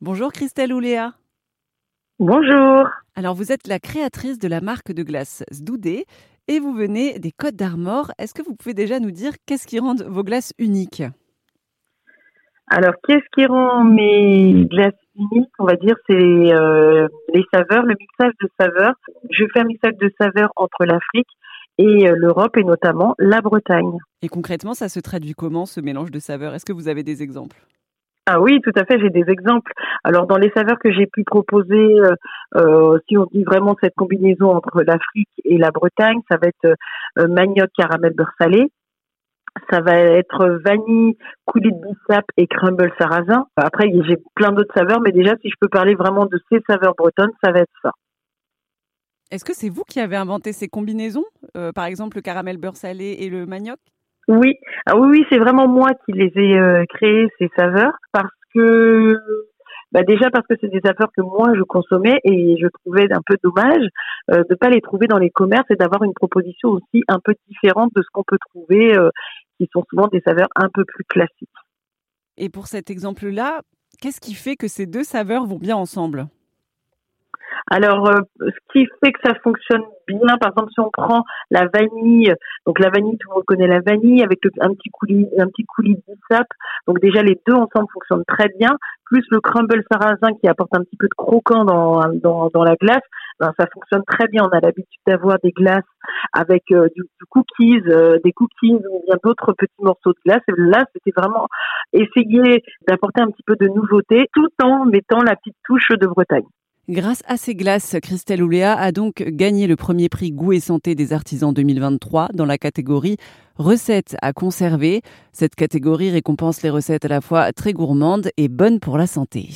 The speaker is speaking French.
Bonjour Christelle Ouléa. Bonjour. Alors vous êtes la créatrice de la marque de glace Sdoudé et vous venez des Côtes d'Armor. Est-ce que vous pouvez déjà nous dire qu'est-ce qui rend vos glaces uniques? Alors qu'est-ce qui rend mes glaces uniques? On va dire c'est euh, les saveurs, le mixage de saveurs. Je fais un mixage de saveurs entre l'Afrique et euh, l'Europe et notamment la Bretagne. Et concrètement, ça se traduit comment ce mélange de saveurs? Est-ce que vous avez des exemples? Ah oui, tout à fait, j'ai des exemples. Alors dans les saveurs que j'ai pu proposer, euh, euh, si on dit vraiment cette combinaison entre l'Afrique et la Bretagne, ça va être euh, manioc, caramel, beurre salé. Ça va être vanille, coulis de bissap et crumble sarrasin. Après, j'ai plein d'autres saveurs, mais déjà, si je peux parler vraiment de ces saveurs bretonnes, ça va être ça. Est-ce que c'est vous qui avez inventé ces combinaisons Par exemple, le caramel beurre salé et le manioc? Oui, ah oui, oui, c'est vraiment moi qui les ai euh, créés ces saveurs parce que, bah déjà parce que c'est des saveurs que moi je consommais et je trouvais un peu dommage euh, de pas les trouver dans les commerces et d'avoir une proposition aussi un peu différente de ce qu'on peut trouver, euh, qui sont souvent des saveurs un peu plus classiques. Et pour cet exemple-là, qu'est-ce qui fait que ces deux saveurs vont bien ensemble? Alors, euh, ce qui fait que ça fonctionne bien, par exemple, si on prend la vanille, donc la vanille, tout le monde connaît la vanille, avec un petit coulis, un petit coulis de sap. Donc déjà, les deux ensemble fonctionnent très bien. Plus le crumble sarrasin qui apporte un petit peu de croquant dans, dans, la glace, ben, ça fonctionne très bien. On a l'habitude d'avoir des glaces avec euh, du, cookies, euh, des cookies ou bien d'autres petits morceaux de glace. Et là, c'était vraiment essayer d'apporter un petit peu de nouveauté tout en mettant la petite touche de Bretagne. Grâce à ces glaces, Christelle Ouléa a donc gagné le premier prix Goût et Santé des artisans 2023 dans la catégorie Recettes à conserver. Cette catégorie récompense les recettes à la fois très gourmandes et bonnes pour la santé.